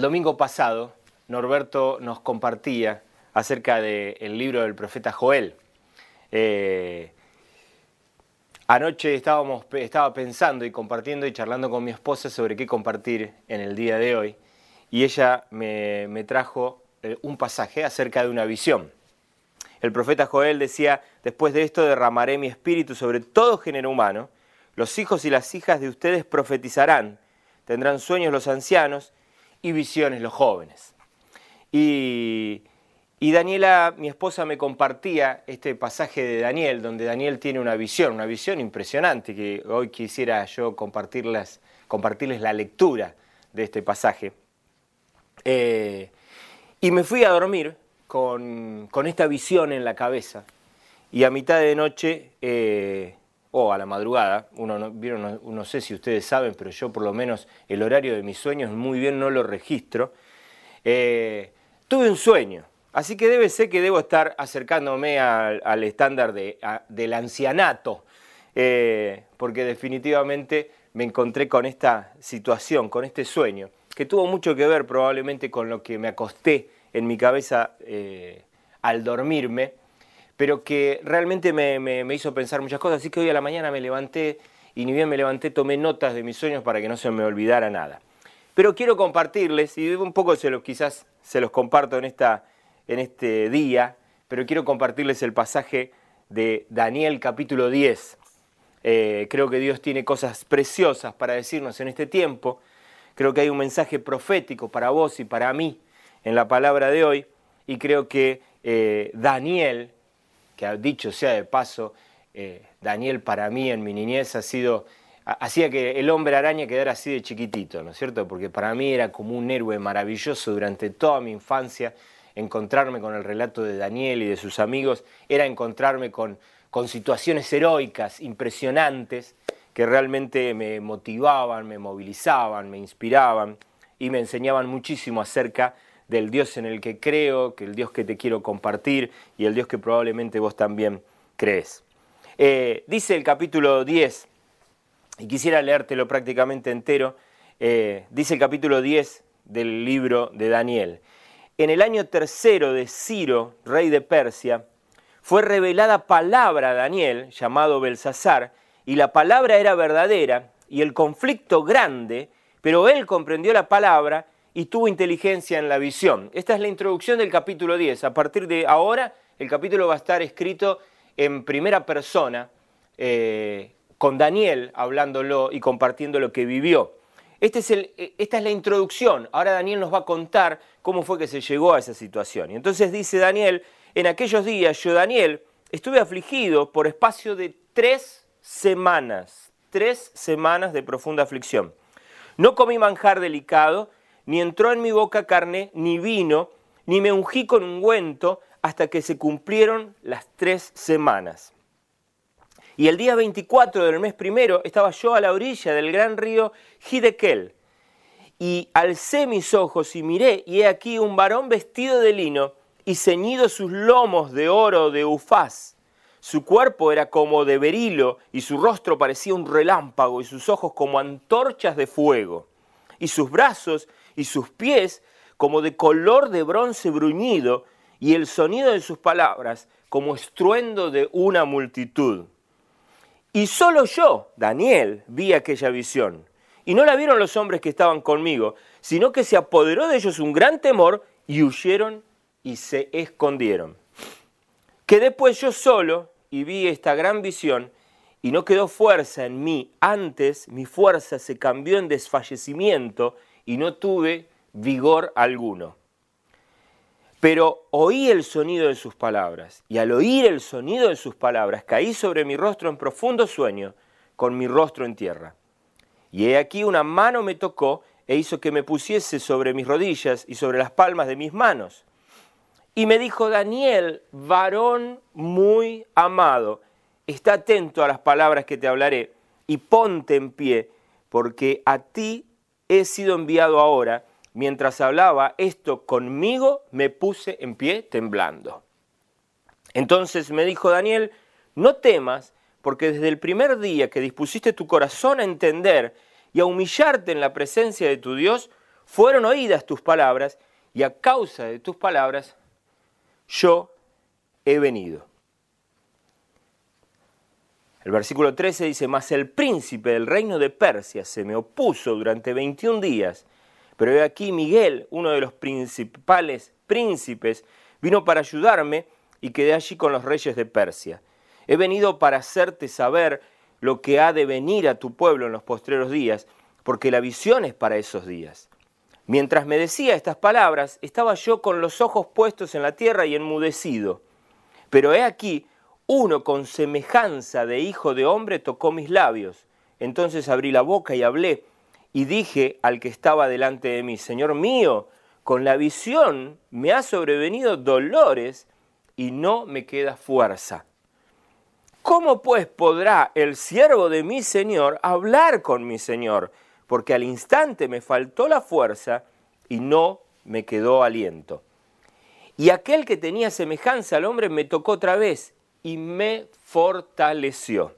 El domingo pasado, Norberto nos compartía acerca del libro del profeta Joel. Eh, anoche estábamos, estaba pensando y compartiendo y charlando con mi esposa sobre qué compartir en el día de hoy y ella me, me trajo eh, un pasaje acerca de una visión. El profeta Joel decía, después de esto derramaré mi espíritu sobre todo género humano, los hijos y las hijas de ustedes profetizarán, tendrán sueños los ancianos, y visiones los jóvenes. Y, Daniela, mi esposa, me compartía este pasaje de Daniel, donde Daniel tiene una visión, una visión impresionante, que hoy quisiera yo compartirles, compartirles la lectura de este pasaje. Eh, y me fui a dormir con, esta visión en la cabeza. Y a mitad de noche eh, o a la madrugada, uno no, no, sé si ustedes saben, pero yo por lo menos el horario de mis sueños muy bien no lo registro, eh, tuve un sueño, así que debe ser que debo estar acercándome al, estándar de, del ancianato, eh, porque definitivamente me encontré con esta situación, con este sueño, que tuvo mucho que ver probablemente con lo que me acosté en mi cabeza eh, al dormirme, pero que realmente me, hizo pensar muchas cosas. Así que hoy a la mañana me levanté y ni bien me levanté tomé notas de mis sueños para que no se me olvidara nada. Pero quiero compartirles, y un poco se los, quizás se los comparto en, esta, en este día, pero quiero compartirles el pasaje de Daniel capítulo 10. Eh, creo que Dios tiene cosas preciosas para decirnos en este tiempo. Creo que hay un mensaje profético para vos y para mí en la palabra de hoy. Y creo que eh, Daniel que dicho sea de paso, eh, Daniel para mí en mi niñez ha sido, hacía que el hombre araña quedara así de chiquitito, ¿no es cierto? Porque para mí era como un héroe maravilloso durante toda mi infancia, encontrarme con el relato de Daniel y de sus amigos, era encontrarme con, con situaciones heroicas, impresionantes, que realmente me motivaban, me movilizaban, me inspiraban y me enseñaban muchísimo acerca del Dios en el que creo, que el Dios que te quiero compartir y el Dios que probablemente vos también crees. Eh, dice el capítulo 10, y quisiera leértelo prácticamente entero, eh, dice el capítulo 10 del libro de Daniel. En el año tercero de Ciro, rey de Persia, fue revelada palabra a Daniel, llamado Belsasar, y la palabra era verdadera, y el conflicto grande, pero él comprendió la palabra y tuvo inteligencia en la visión. Esta es la introducción del capítulo 10. A partir de ahora, el capítulo va a estar escrito en primera persona, eh, con Daniel hablándolo y compartiendo lo que vivió. Este eh, esta es la introducción. Ahora Daniel nos va a contar cómo fue que se llegó a esa situación. Y entonces dice Daniel, en aquellos días yo, Daniel, estuve afligido por espacio de tres semanas, tres semanas de profunda aflicción. No comí manjar delicado, ni entró en mi boca carne, ni vino, ni me ungí con ungüento, hasta que se cumplieron las tres semanas. Y el día 24 del mes primero estaba yo a la orilla del gran río Hidekel, y alcé mis ojos y miré, y he aquí un varón vestido de lino y ceñido sus lomos de oro de ufaz. Su cuerpo era como de berilo, y su rostro parecía un relámpago, y sus ojos como antorchas de fuego, y sus brazos y sus pies como de color de bronce bruñido, y el sonido de sus palabras como estruendo de una multitud. Y solo yo, Daniel, vi aquella visión. Y no la vieron los hombres que estaban conmigo, sino que se apoderó de ellos un gran temor y huyeron y se escondieron. Quedé pues yo solo y vi esta gran visión y no quedó fuerza en mí. Antes mi fuerza se cambió en desfallecimiento y no tuve vigor alguno. Pero oí el sonido de sus palabras, y al oír el sonido de sus palabras caí sobre mi rostro en profundo sueño, con mi rostro en tierra. Y he aquí una mano me tocó e hizo que me pusiese sobre mis rodillas y sobre las palmas de mis manos. Y me dijo, Daniel, varón muy amado, está atento a las palabras que te hablaré y ponte en pie, porque a ti he sido enviado ahora. Mientras hablaba esto conmigo, me puse en pie temblando. Entonces me dijo Daniel, no temas, porque desde el primer día que dispusiste tu corazón a entender y a humillarte en la presencia de tu Dios, fueron oídas tus palabras, y a causa de tus palabras yo he venido. El versículo 13 dice, mas el príncipe del reino de Persia se me opuso durante 21 días, pero he aquí Miguel, uno de los principales príncipes, vino para ayudarme y quedé allí con los reyes de Persia. He venido para hacerte saber lo que ha de venir a tu pueblo en los postreros días, porque la visión es para esos días. Mientras me decía estas palabras, estaba yo con los ojos puestos en la tierra y enmudecido. Pero he aquí, uno con semejanza de hijo de hombre tocó mis labios. Entonces abrí la boca y hablé, y dije al que estaba delante de mí, Señor mío, con la visión me ha sobrevenido dolores y no me queda fuerza. ¿Cómo pues podrá el siervo de mi Señor hablar con mi Señor? porque al instante me faltó la fuerza y no me quedó aliento. Y aquel que tenía semejanza al hombre me tocó otra vez y me fortaleció.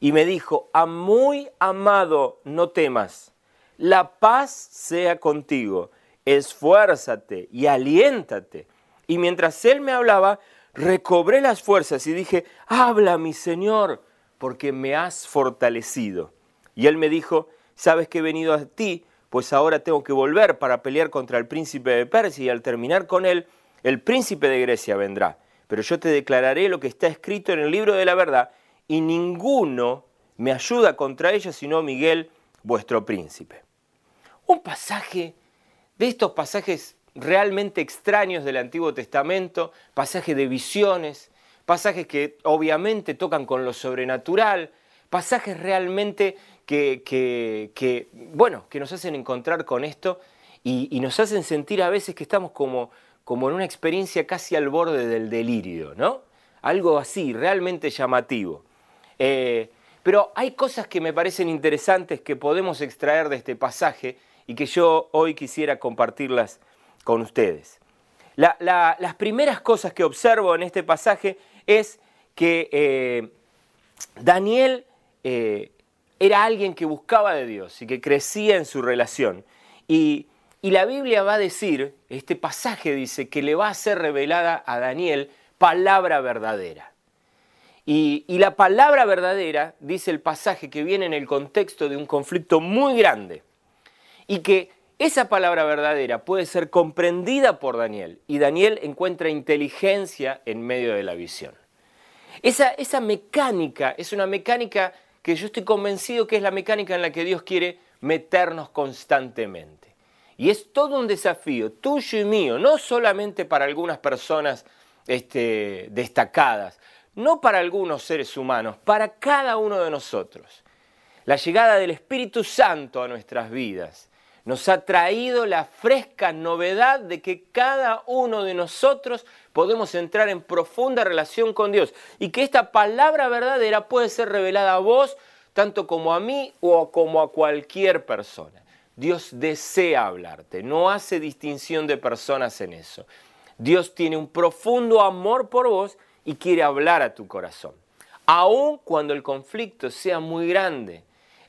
Y me dijo, a muy amado, no temas, la paz sea contigo, esfuérzate y aliéntate. Y mientras él me hablaba, recobré las fuerzas y dije, habla mi Señor, porque me has fortalecido. Y él me dijo, sabes que he venido a ti, pues ahora tengo que volver para pelear contra el príncipe de Persia y al terminar con él, el príncipe de Grecia vendrá. Pero yo te declararé lo que está escrito en el libro de la verdad y ninguno me ayuda contra ella sino Miguel, vuestro príncipe. Un pasaje de estos pasajes realmente extraños del Antiguo Testamento, pasajes de visiones, pasajes que obviamente tocan con lo sobrenatural, pasajes realmente que, bueno, que nos hacen encontrar con esto y, nos hacen sentir a veces que estamos como, como en una experiencia casi al borde del delirio, ¿no? Algo así, realmente llamativo. Eh, pero hay cosas que me parecen interesantes que podemos extraer de este pasaje y que yo hoy quisiera compartirlas con ustedes. las primeras cosas que observo en este pasaje es que eh, Daniel eh, era alguien que buscaba de Dios y que crecía en su relación. Y, la Biblia va a decir, este pasaje dice, que le va a ser revelada a Daniel palabra verdadera. Y, y, la palabra verdadera, dice el pasaje, que viene en el contexto de un conflicto muy grande. Y que esa palabra verdadera puede ser comprendida por Daniel. Y Daniel encuentra inteligencia en medio de la visión. Esa, esa mecánica es una mecánica que yo estoy convencido que es la mecánica en la que Dios quiere meternos constantemente. Y es todo un desafío tuyo y mío, no solamente para algunas personas este, destacadas, no para algunos seres humanos, para cada uno de nosotros. La llegada del Espíritu Santo a nuestras vidas nos ha traído la fresca novedad de que cada uno de nosotros podemos entrar en profunda relación con Dios y que esta palabra verdadera puede ser revelada a vos tanto como a mí o como a cualquier persona. Dios desea hablarte, no hace distinción de personas en eso. Dios tiene un profundo amor por vos y quiere hablar a tu corazón. Aun cuando el conflicto sea muy grande,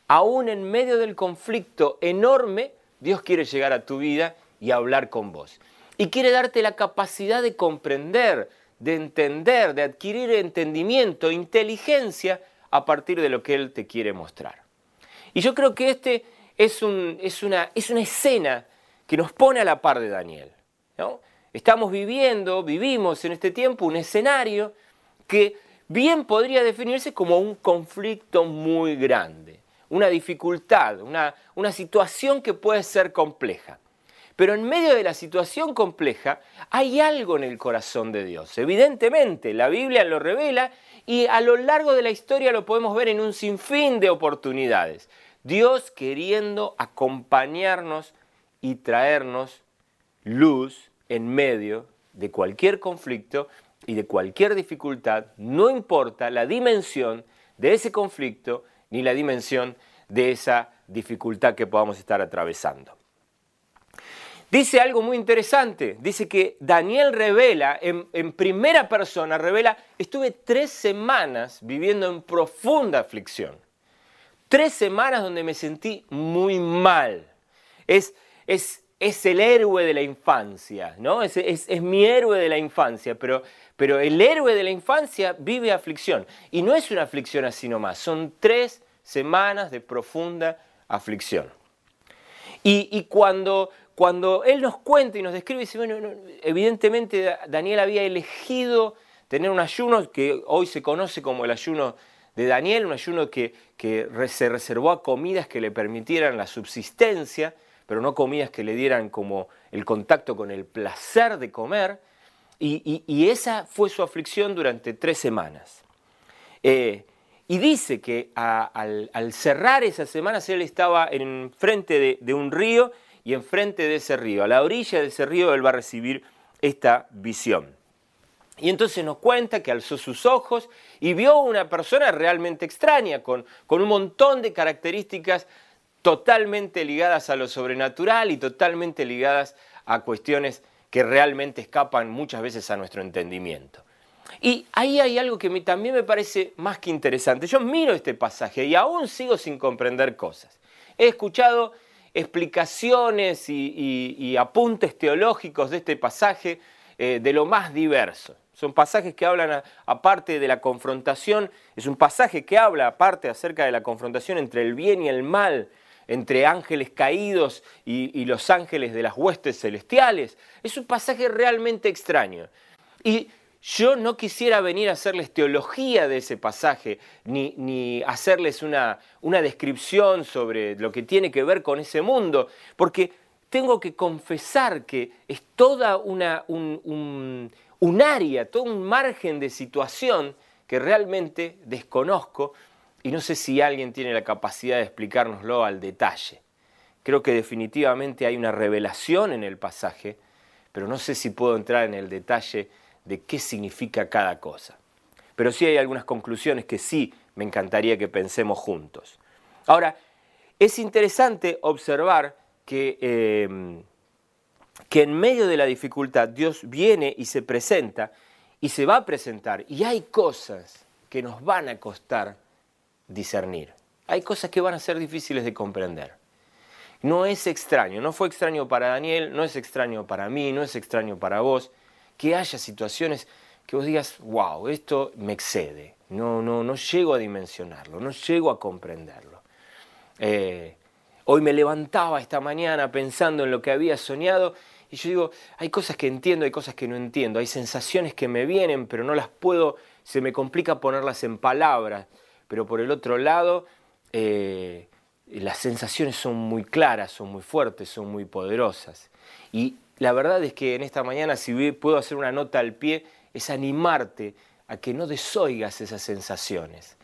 aún en medio del conflicto enorme, Dios quiere llegar a tu vida y hablar con vos. Y quiere darte la capacidad de comprender, de entender, de adquirir entendimiento, inteligencia a partir de lo que Él te quiere mostrar. Y yo creo que este es, una, es una escena que nos pone a la par de Daniel. Estamos viviendo, vivimos en este tiempo un escenario que bien podría definirse como un conflicto muy grande una dificultad, una, una situación que puede ser compleja. Pero en medio de la situación compleja hay algo en el corazón de Dios. Evidentemente, la Biblia lo revela y a lo largo de la historia lo podemos ver en un sinfín de oportunidades. Dios queriendo acompañarnos y traernos luz en medio de cualquier conflicto y de cualquier dificultad, no importa la dimensión de ese conflicto ni la dimensión de esa dificultad que podamos estar atravesando. Dice algo muy interesante, dice que Daniel revela, en, primera persona, revela, estuve tres semanas viviendo en profunda aflicción. Tres semanas donde me sentí muy mal. Es, es, es el héroe de la infancia, ¿no? Es, es, mi héroe de la infancia, pero, pero el héroe de la infancia vive aflicción. Y no es una aflicción así nomás, son tres semanas de profunda aflicción. Y, y cuando, cuando él nos cuenta y nos describe, dice, bueno, evidentemente Daniel había elegido tener un ayuno que hoy se conoce como el ayuno de Daniel, un ayuno que, se reservó a comidas que le permitieran la subsistencia, pero no comidas que le dieran como el contacto con el placer de comer, y, esa fue su aflicción durante tres semanas. Eh, y dice que al, cerrar esas semanas él estaba en frente de un río y enfrente de ese río, a la orilla de ese río, él va a recibir esta visión. Y entonces nos cuenta que alzó sus ojos y vio una persona realmente extraña, con, con un montón de características totalmente ligadas a lo sobrenatural y totalmente ligadas a cuestiones que realmente escapan muchas veces a nuestro entendimiento. Y ahí hay algo que también me parece más que interesante. Yo miro este pasaje y aún sigo sin comprender cosas. He escuchado explicaciones y, apuntes teológicos de este pasaje eh, de lo más diverso. Son pasajes que hablan, aparte de la confrontación, es un pasaje que habla, aparte, acerca de la confrontación entre el bien y el mal, entre ángeles caídos y, los ángeles de las huestes celestiales. Es un pasaje realmente extraño. Y yo no quisiera venir a hacerles teología de ese pasaje, ni, hacerles una, descripción sobre lo que tiene que ver con ese mundo, porque tengo que confesar que es toda una, un, un área, todo un margen de situación que realmente desconozco y no sé si alguien tiene la capacidad de explicárnoslo al detalle. Creo que definitivamente hay una revelación en el pasaje, pero no sé si puedo entrar en el detalle de qué significa cada cosa. Pero sí hay algunas conclusiones que sí me encantaría que pensemos juntos. Ahora, es interesante observar que, em, que en medio de la dificultad Dios viene y se presenta y se va a presentar y hay cosas que nos van a costar discernir. Hay cosas que van a ser difíciles de comprender. No es extraño, no fue extraño para Daniel, no es extraño para mí, no es extraño para vos que haya situaciones que vos digas, wow, esto me excede, no, no, no llego a dimensionarlo, no llego a comprenderlo. Eh, hoy me levantaba esta mañana pensando en lo que había soñado y yo digo, hay cosas que entiendo, hay cosas que no entiendo, hay sensaciones que me vienen, pero no las puedo, se me complica ponerlas en palabras. Pero por el otro lado, eh, las sensaciones son muy claras, son muy fuertes, son muy poderosas. Y la verdad es que en esta mañana, si puedo hacer una nota al pie, es animarte a que no desoigas esas sensaciones.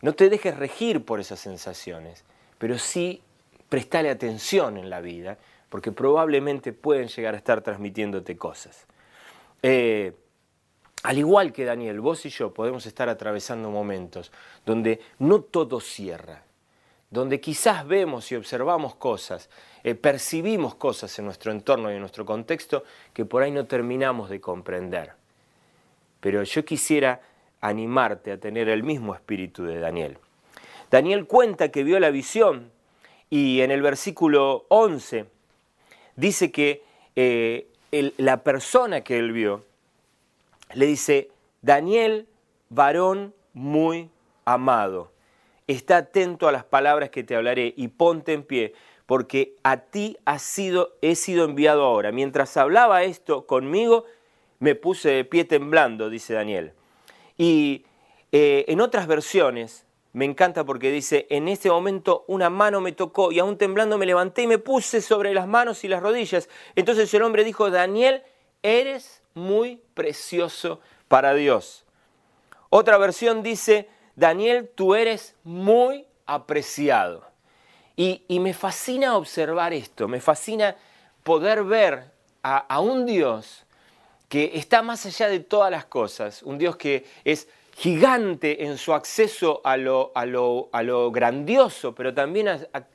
No te dejes regir por esas sensaciones, pero sí prestale atención en la vida, porque probablemente pueden llegar a estar transmitiéndote cosas. Eh, al igual que Daniel, vos y yo podemos estar atravesando momentos donde no todo cierra, donde quizás vemos y observamos cosas, eh, percibimos cosas en nuestro entorno y en nuestro contexto que por ahí no terminamos de comprender. Pero yo quisiera animarte a tener el mismo espíritu de Daniel. Daniel cuenta que vio la visión y en el versículo 11 dice que eh, la persona que él vio le dice, Daniel, varón muy amado está atento a las palabras que te hablaré y ponte en pie, porque a ti sido, he sido enviado ahora. Mientras hablaba esto conmigo, me puse de pie temblando, dice Daniel. Y eh, en otras versiones me encanta porque dice, en ese momento una mano me tocó y aún temblando me levanté y me puse sobre las manos y las rodillas. Entonces el hombre dijo, Daniel, eres muy precioso para Dios. Otra versión dice, Daniel, tú eres muy apreciado. Y, me fascina observar esto, me fascina poder ver a, a un Dios que está más allá de todas las cosas, un Dios que es gigante en su acceso a lo, a lo, grandioso, pero también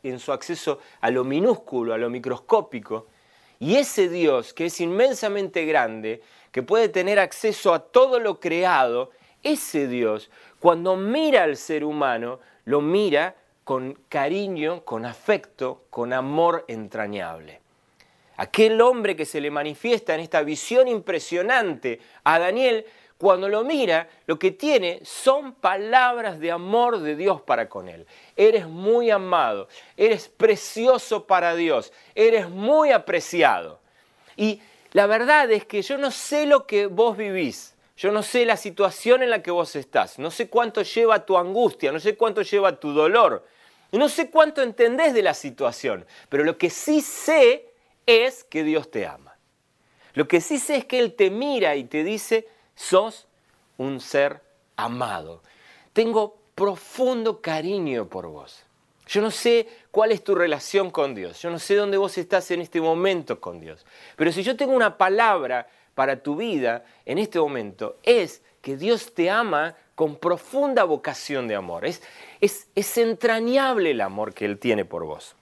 en su acceso a lo minúsculo, a lo microscópico. Y ese Dios que es inmensamente grande, que puede tener acceso a todo lo creado, ese Dios, cuando mira al ser humano, lo mira con cariño, con afecto, con amor entrañable. Aquel hombre que se le manifiesta en esta visión impresionante a Daniel cuando lo mira, lo que tiene son palabras de amor de Dios para con él. Eres muy amado, eres precioso para Dios, eres muy apreciado. Y la verdad es que yo no sé lo que vos vivís, yo no sé la situación en la que vos estás, no sé cuánto lleva tu angustia, no sé cuánto lleva tu dolor, no sé cuánto entendés de la situación, pero lo que sí sé es que Dios te ama. Lo que sí sé es que Él te mira y te dice, sos un ser amado. Tengo profundo cariño por vos. Yo no sé cuál es tu relación con Dios, yo no sé dónde vos estás en este momento con Dios, pero si yo tengo una palabra para tu vida en este momento, es que Dios te ama con profunda vocación de amor. Es, es, es entrañable el amor que Él tiene por vos.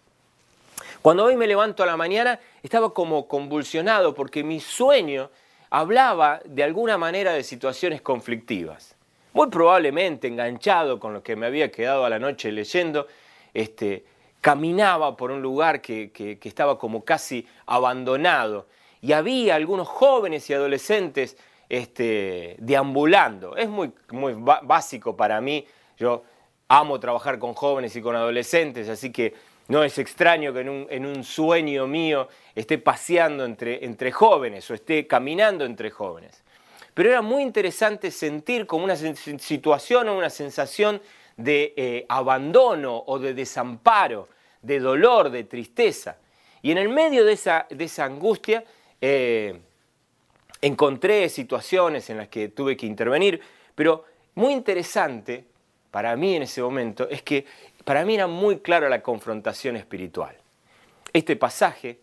Cuando hoy me levanto a la mañana, estaba como convulsionado porque mi sueño hablaba de alguna manera de situaciones conflictivas. Muy probablemente enganchado con lo que me había quedado a la noche leyendo, este, caminaba por un lugar que, estaba como casi abandonado y había algunos jóvenes y adolescentes este, deambulando. Es muy, muy básico para mí, yo amo trabajar con jóvenes y con adolescentes, así que no es extraño que en un, sueño mío esté paseando entre, entre, jóvenes o esté caminando entre jóvenes. Pero era muy interesante sentir como una situación o una sensación de eh, abandono o de desamparo, de dolor, de tristeza. Y en el medio de esa, de esa angustia eh, encontré situaciones en las que tuve que intervenir, pero muy interesante para mí en ese momento es que para mí era muy clara la confrontación espiritual. Este pasaje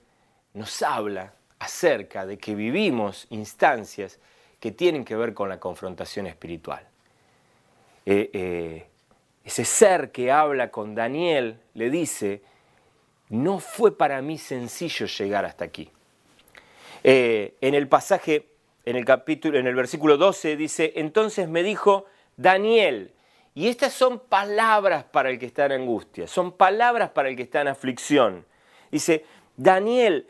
nos habla acerca de que vivimos instancias que tienen que ver con la confrontación espiritual. Eh, eh, ese ser que habla con Daniel le dice, no fue para mí sencillo llegar hasta aquí. Eh, en el pasaje, en el capítulo, en el versículo 12 dice, entonces me dijo, Daniel, y estas son palabras para el que está en angustia, son palabras para el que está en aflicción. Dice, Daniel,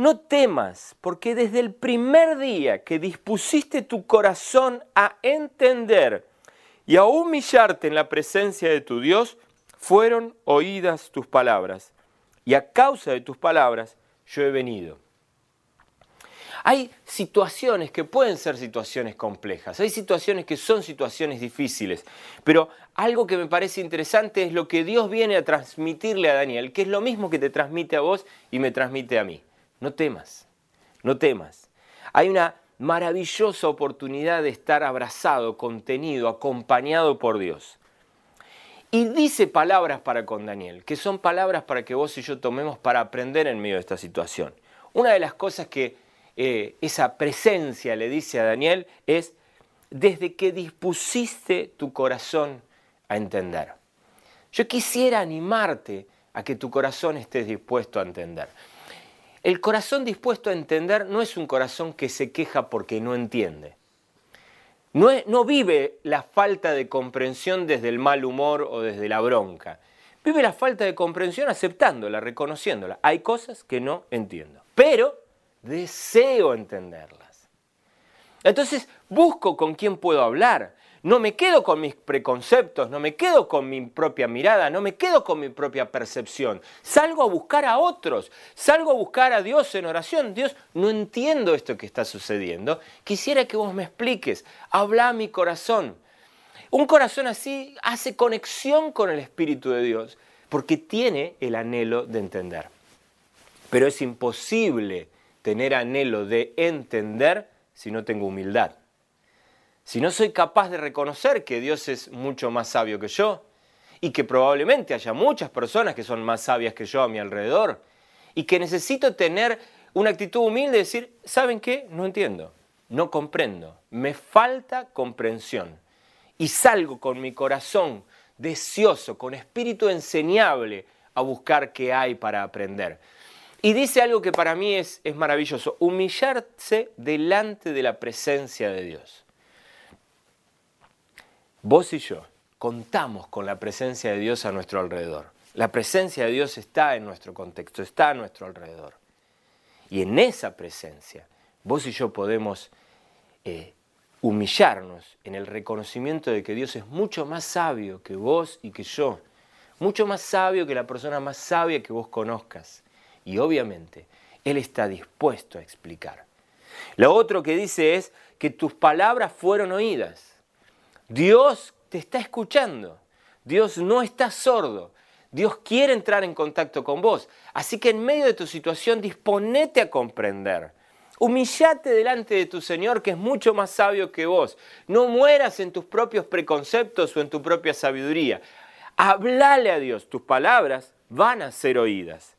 no temas, porque desde el primer día que dispusiste tu corazón a entender y a humillarte en la presencia de tu Dios, fueron oídas tus palabras. Y a causa de tus palabras yo he venido. Hay situaciones que pueden ser situaciones complejas, hay situaciones que son situaciones difíciles, pero algo que me parece interesante es lo que Dios viene a transmitirle a Daniel, que es lo mismo que te transmite a vos y me transmite a mí. No temas, no temas. Hay una maravillosa oportunidad de estar abrazado, contenido, acompañado por Dios. Y dice palabras para con Daniel, que son palabras para que vos y yo tomemos para aprender en medio de esta situación. Una de las cosas que eh, esa presencia le dice a Daniel es, desde que dispusiste tu corazón a entender. Yo quisiera animarte a que tu corazón estés dispuesto a entender. El corazón dispuesto a entender no es un corazón que se queja porque no entiende. No, vive la falta de comprensión desde el mal humor o desde la bronca. Vive la falta de comprensión aceptándola, reconociéndola. Hay cosas que no entiendo. Pero deseo entenderlas. Entonces busco con quién puedo hablar. No me quedo con mis preconceptos, no me quedo con mi propia mirada, no me quedo con mi propia percepción. Salgo a buscar a otros, salgo a buscar a Dios en oración. Dios, no entiendo esto que está sucediendo. Quisiera que vos me expliques. Habla a mi corazón. Un corazón así hace conexión con el Espíritu de Dios porque tiene el anhelo de entender. Pero es imposible tener anhelo de entender si no tengo humildad. Si no soy capaz de reconocer que Dios es mucho más sabio que yo y que probablemente haya muchas personas que son más sabias que yo a mi alrededor y que necesito tener una actitud humilde de decir, ¿saben qué? No entiendo, no comprendo, me falta comprensión y salgo con mi corazón deseoso, con espíritu enseñable a buscar qué hay para aprender. Y dice algo que para mí es, es maravilloso, humillarse delante de la presencia de Dios. Vos y yo contamos con la presencia de Dios a nuestro alrededor. La presencia de Dios está en nuestro contexto, está a nuestro alrededor. Y en esa presencia, vos y yo podemos eh, humillarnos en el reconocimiento de que Dios es mucho más sabio que vos y que yo, mucho más sabio que la persona más sabia que vos conozcas. Y obviamente, Él está dispuesto a explicar. Lo otro que dice es que tus palabras fueron oídas. Dios te está escuchando. Dios no está sordo. Dios quiere entrar en contacto con vos. Así que en medio de tu situación disponete a comprender Humillate delante de tu Señor que es mucho más sabio que vos. No mueras en tus propios preconceptos o en tu propia sabiduría. Hablale a Dios, tus palabras van a ser oídas.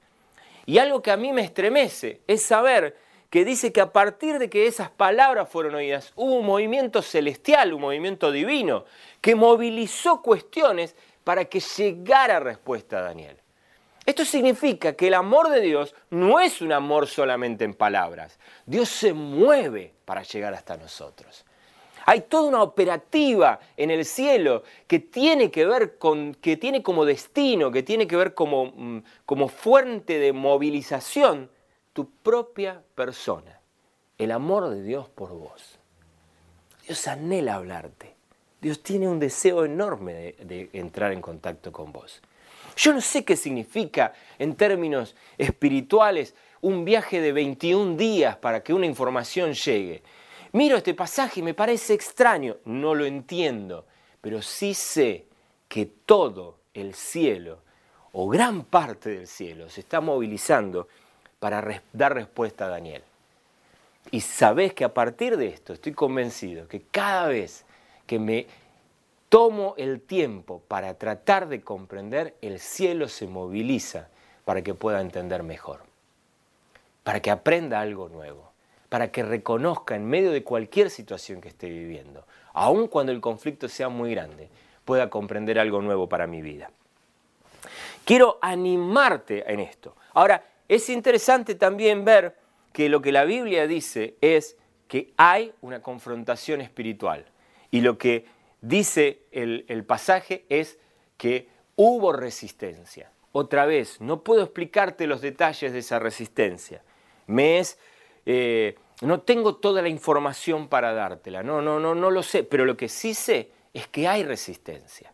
Y algo que a mí me estremece es saber que dice que a partir de que esas palabras fueron oídas, hubo un movimiento celestial, un movimiento divino, que movilizó cuestiones para que llegara respuesta a Daniel. Esto significa que el amor de Dios no es un amor solamente en palabras. Dios se mueve para llegar hasta nosotros. Hay toda una operativa en el cielo que tiene que ver con, que tiene como destino, que tiene que ver como, mm, como fuente de movilización tu propia persona. El amor de Dios por vos. Dios anhela hablarte. Dios tiene un deseo enorme de, entrar en contacto con vos. Yo no sé qué significa en términos espirituales un viaje de 21 días para que una información llegue. Miro este pasaje y me parece extraño, no lo entiendo, pero sí sé que todo el cielo, o gran parte del cielo, se está movilizando para dar respuesta a Daniel. Y sabes que a partir de esto estoy convencido que cada vez que me tomo el tiempo para tratar de comprender, el cielo se moviliza para que pueda entender mejor, para que aprenda algo nuevo, para que reconozca en medio de cualquier situación que esté viviendo, aun cuando el conflicto sea muy grande, pueda comprender algo nuevo para mi vida. Quiero animarte en esto. Ahora, es interesante también ver que lo que la Biblia dice es que hay una confrontación espiritual y lo que dice el, pasaje es que hubo resistencia. Otra vez, no puedo explicarte los detalles de esa resistencia. Me es, eh, no tengo toda la información para dártela, no, no, no, no lo sé, pero lo que sí sé es que hay resistencia.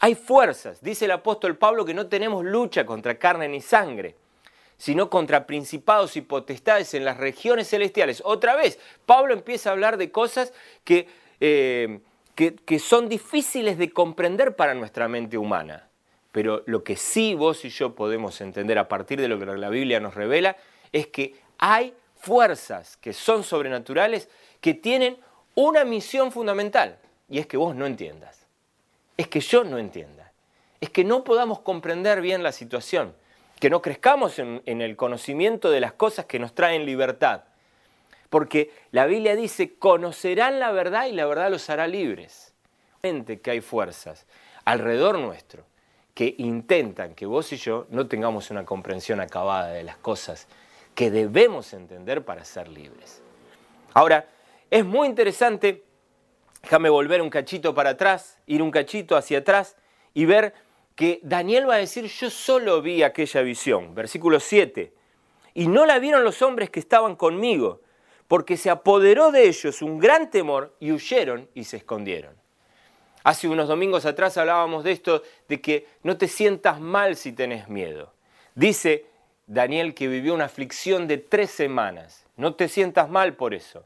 Hay fuerzas, dice el apóstol Pablo, que no tenemos lucha contra carne ni sangre, sino contra principados y potestades en las regiones celestiales. Otra vez, Pablo empieza a hablar de cosas que... Eh, que, son difíciles de comprender para nuestra mente humana. Pero lo que sí vos y yo podemos entender a partir de lo que la Biblia nos revela es que hay fuerzas que son sobrenaturales que tienen una misión fundamental y es que vos no entiendas. Es que yo no entienda. Es que no podamos comprender bien la situación. Que no crezcamos en, el conocimiento de las cosas que nos traen libertad porque la Biblia dice, conocerán la verdad y la verdad los hará libres. Que hay fuerzas alrededor nuestro que intentan que vos y yo no tengamos una comprensión acabada de las cosas que debemos entender para ser libres. Ahora, es muy interesante, déjame volver un cachito para atrás, ir un cachito hacia atrás y ver que Daniel va a decir, yo solo vi aquella visión, versículo 7, y no la vieron los hombres que estaban conmigo, porque se apoderó de ellos un gran temor y huyeron y se escondieron. Hace unos domingos atrás hablábamos de esto, de que no te sientas mal si tenés miedo. Dice Daniel que vivió una aflicción de tres semanas. No te sientas mal por eso.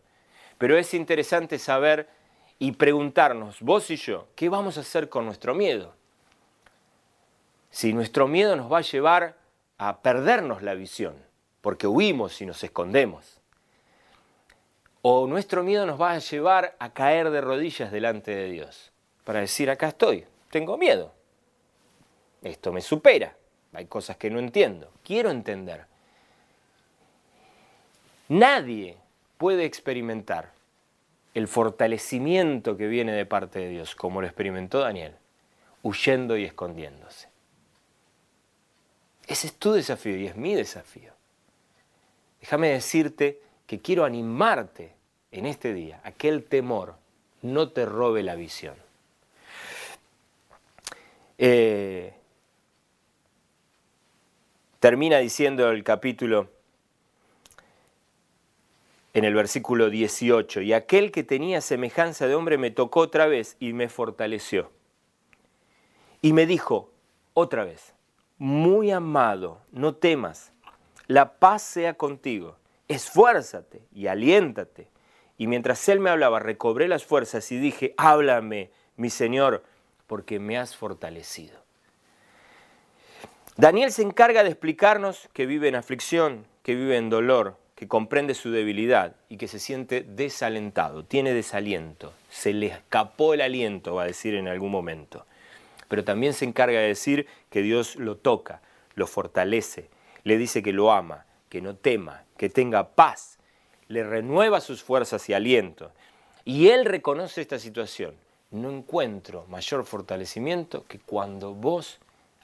Pero es interesante saber y preguntarnos, vos y yo, ¿qué vamos a hacer con nuestro miedo? Si nuestro miedo nos va a llevar a perdernos la visión, porque huimos y nos escondemos. O nuestro miedo nos va a llevar a caer de rodillas delante de Dios, para decir, acá estoy, tengo miedo. Esto me supera, hay cosas que no entiendo, quiero entender. Nadie puede experimentar el fortalecimiento que viene de parte de Dios, como lo experimentó Daniel, huyendo y escondiéndose. Ese es tu desafío y es mi desafío. Déjame decirte que quiero animarte en este día a que el temor no te robe la visión. Eh, termina diciendo el capítulo en el versículo 18, y aquel que tenía semejanza de hombre me tocó otra vez y me fortaleció. Y me dijo otra vez, muy amado, no temas, la paz sea contigo, esfuérzate y aliéntate. Y mientras él me hablaba, recobré las fuerzas y dije, háblame, mi Señor, porque me has fortalecido. Daniel se encarga de explicarnos que vive en aflicción, que vive en dolor, que comprende su debilidad y que se siente desalentado, tiene desaliento, se le escapó el aliento, va a decir en algún momento. Pero también se encarga de decir que Dios lo toca, lo fortalece, le dice que lo ama, que no tema, que tenga paz, le renueva sus fuerzas y aliento. Y él reconoce esta situación. No encuentro mayor fortalecimiento que cuando vos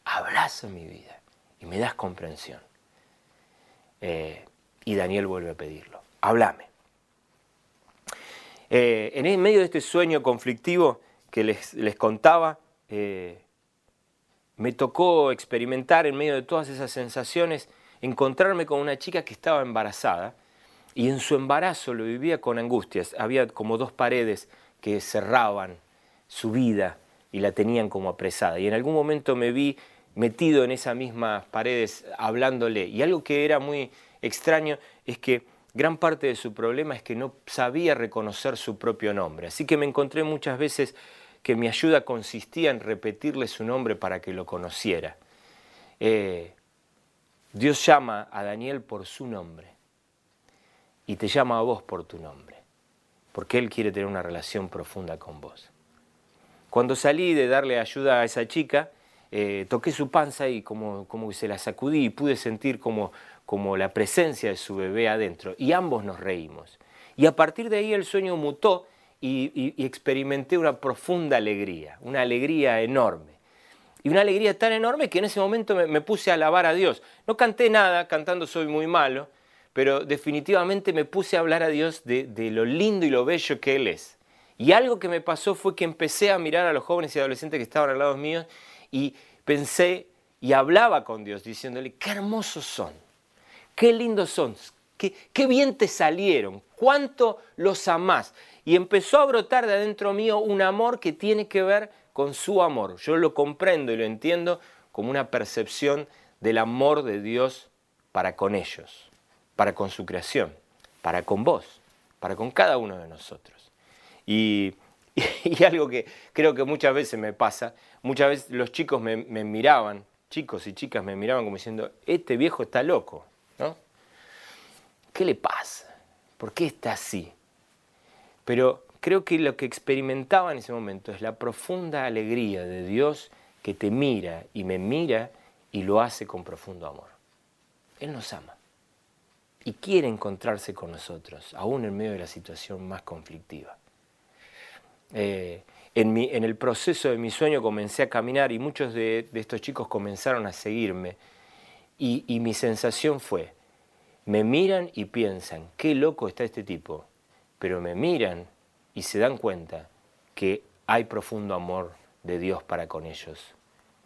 abrazas mi vida y me das comprensión. Eh, y Daniel vuelve a pedirlo. Háblame. Eh, en medio de este sueño conflictivo que les, contaba, eh, me tocó experimentar en medio de todas esas sensaciones, encontrarme con una chica que estaba embarazada y en su embarazo lo vivía con angustias. Había como dos paredes que cerraban su vida y la tenían como apresada. Y en algún momento me vi metido en esas mismas paredes hablándole. Y algo que era muy extraño es que gran parte de su problema es que no sabía reconocer su propio nombre. Así que me encontré muchas veces que mi ayuda consistía en repetirle su nombre para que lo conociera. Eh, Dios llama a Daniel por su nombre y te llama a vos por tu nombre, porque Él quiere tener una relación profunda con vos. Cuando salí de darle ayuda a esa chica, eh, toqué su panza y como, como se la sacudí y pude sentir como como la presencia de su bebé adentro, y ambos nos reímos. Y a partir de ahí el sueño mutó y, experimenté una profunda alegría, una alegría enorme. Y una alegría tan enorme que en ese momento me, puse a alabar a Dios. No canté nada, cantando soy muy malo, pero definitivamente me puse a hablar a Dios de, lo lindo y lo bello que Él es. Y algo que me pasó fue que empecé a mirar a los jóvenes y adolescentes que estaban al lado mío y pensé y hablaba con Dios diciéndole, qué hermosos son qué lindos son, qué, qué bien te salieron, cuánto los amás. Y empezó a brotar de adentro mío un amor que tiene que ver con su amor. Yo lo comprendo y lo entiendo como una percepción del amor de Dios para con ellos, para con su creación, para con vos, para con cada uno de nosotros. Y, algo que creo que muchas veces me pasa, muchas veces los chicos me miraban, chicos y chicas me miraban como diciendo, este viejo está loco. ¿Qué le pasa? ¿Por qué está así? Pero creo que lo que experimentaba en ese momento es la profunda alegría de Dios que te mira y me mira y lo hace con profundo amor. Él nos ama y quiere encontrarse con nosotros, aún en medio de la situación más conflictiva. Eh, en, en, el proceso de mi sueño comencé a caminar y muchos de, estos chicos comenzaron a seguirme y mi sensación fue, me miran y piensan, qué loco está este tipo, pero me miran y se dan cuenta que hay profundo amor de Dios para con ellos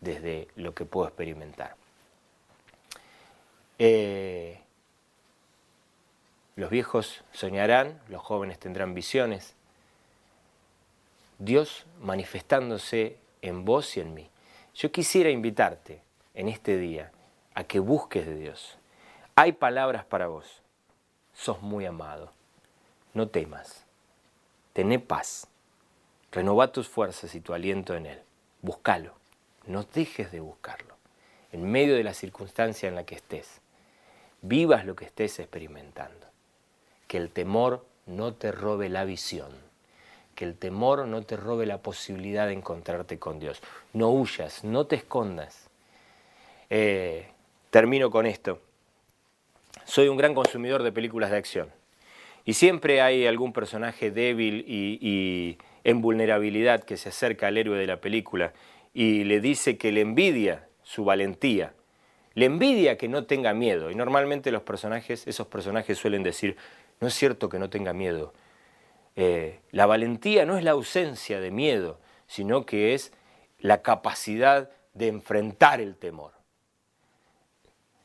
desde lo que puedo experimentar. Eh, los viejos soñarán, los jóvenes tendrán visiones. Dios manifestándose en vos y en mí. Yo quisiera invitarte en este día a que busques de Dios, hay palabras para vos. Sos muy amado. No temas. Tené paz. Renova tus fuerzas y tu aliento en Él. Búscalo. No dejes de buscarlo. En medio de la circunstancia en la que estés. Vivas lo que estés experimentando. Que el temor no te robe la visión. Que el temor no te robe la posibilidad de encontrarte con Dios. No huyas, no te escondas. Eh, termino con esto. Soy un gran consumidor de películas de acción. Y siempre hay algún personaje débil y, en vulnerabilidad que se acerca al héroe de la película y le dice que le envidia su valentía. Le envidia que no tenga miedo. Y normalmente los personajes, esos personajes suelen decir, no es cierto que no tenga miedo. Eh, la valentía no es la ausencia de miedo, sino que es la capacidad de enfrentar el temor.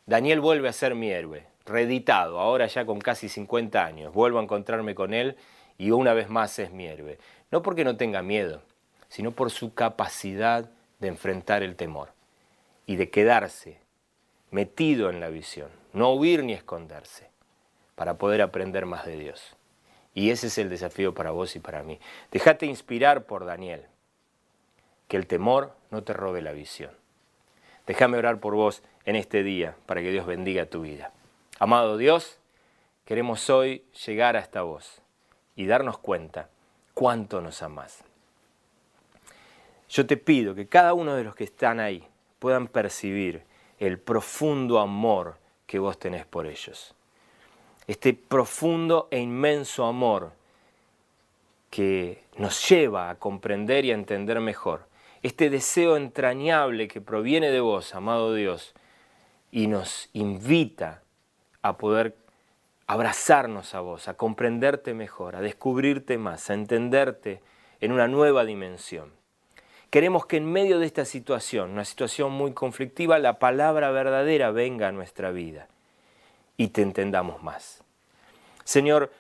Daniel vuelve a ser mi héroe reeditado, ahora ya con casi 50 años. Vuelvo a encontrarme con él y una vez más es mi héroe. No porque no tenga miedo, sino por su capacidad de enfrentar el temor y de quedarse metido en la visión, no huir ni esconderse, para poder aprender más de Dios. Y ese es el desafío para vos y para mí. Déjate inspirar por Daniel, que el temor no te robe la visión. Déjame orar por vos en este día para que Dios bendiga tu vida. Amado Dios, queremos hoy llegar hasta vos y darnos cuenta cuánto nos amás. Yo te pido que cada uno de los que están ahí puedan percibir el profundo amor que vos tenés por ellos. Este profundo e inmenso amor que nos lleva a comprender y a entender mejor. Este deseo entrañable que proviene de vos, amado Dios, y nos invita a poder abrazarnos a vos, a comprenderte mejor, a descubrirte más, a entenderte en una nueva dimensión. Queremos que en medio de esta situación, una situación muy conflictiva, la palabra verdadera venga a nuestra vida y te entendamos más. Señor,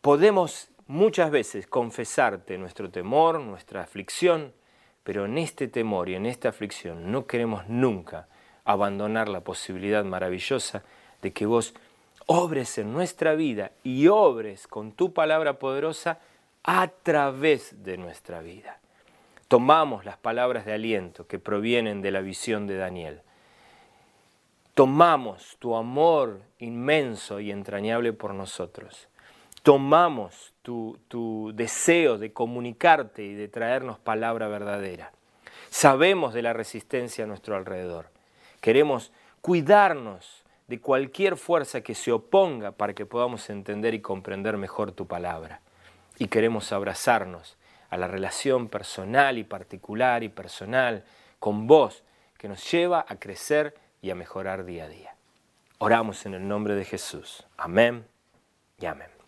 podemos muchas veces confesarte nuestro temor, nuestra aflicción, pero en este temor y en esta aflicción no queremos nunca abandonar la posibilidad maravillosa de que vos obres en nuestra vida y obres con tu palabra poderosa a través de nuestra vida. Tomamos las palabras de aliento que provienen de la visión de Daniel. Tomamos tu amor inmenso y entrañable por nosotros. Tomamos tu, tu deseo de comunicarte y de traernos palabra verdadera. Sabemos de la resistencia a nuestro alrededor. Queremos cuidarnos de cualquier fuerza que se oponga para que podamos entender y comprender mejor tu palabra. Y queremos abrazarnos a la relación personal y particular y personal con vos que nos lleva a crecer y a mejorar día a día. Oramos en el nombre de Jesús. Amén y amén.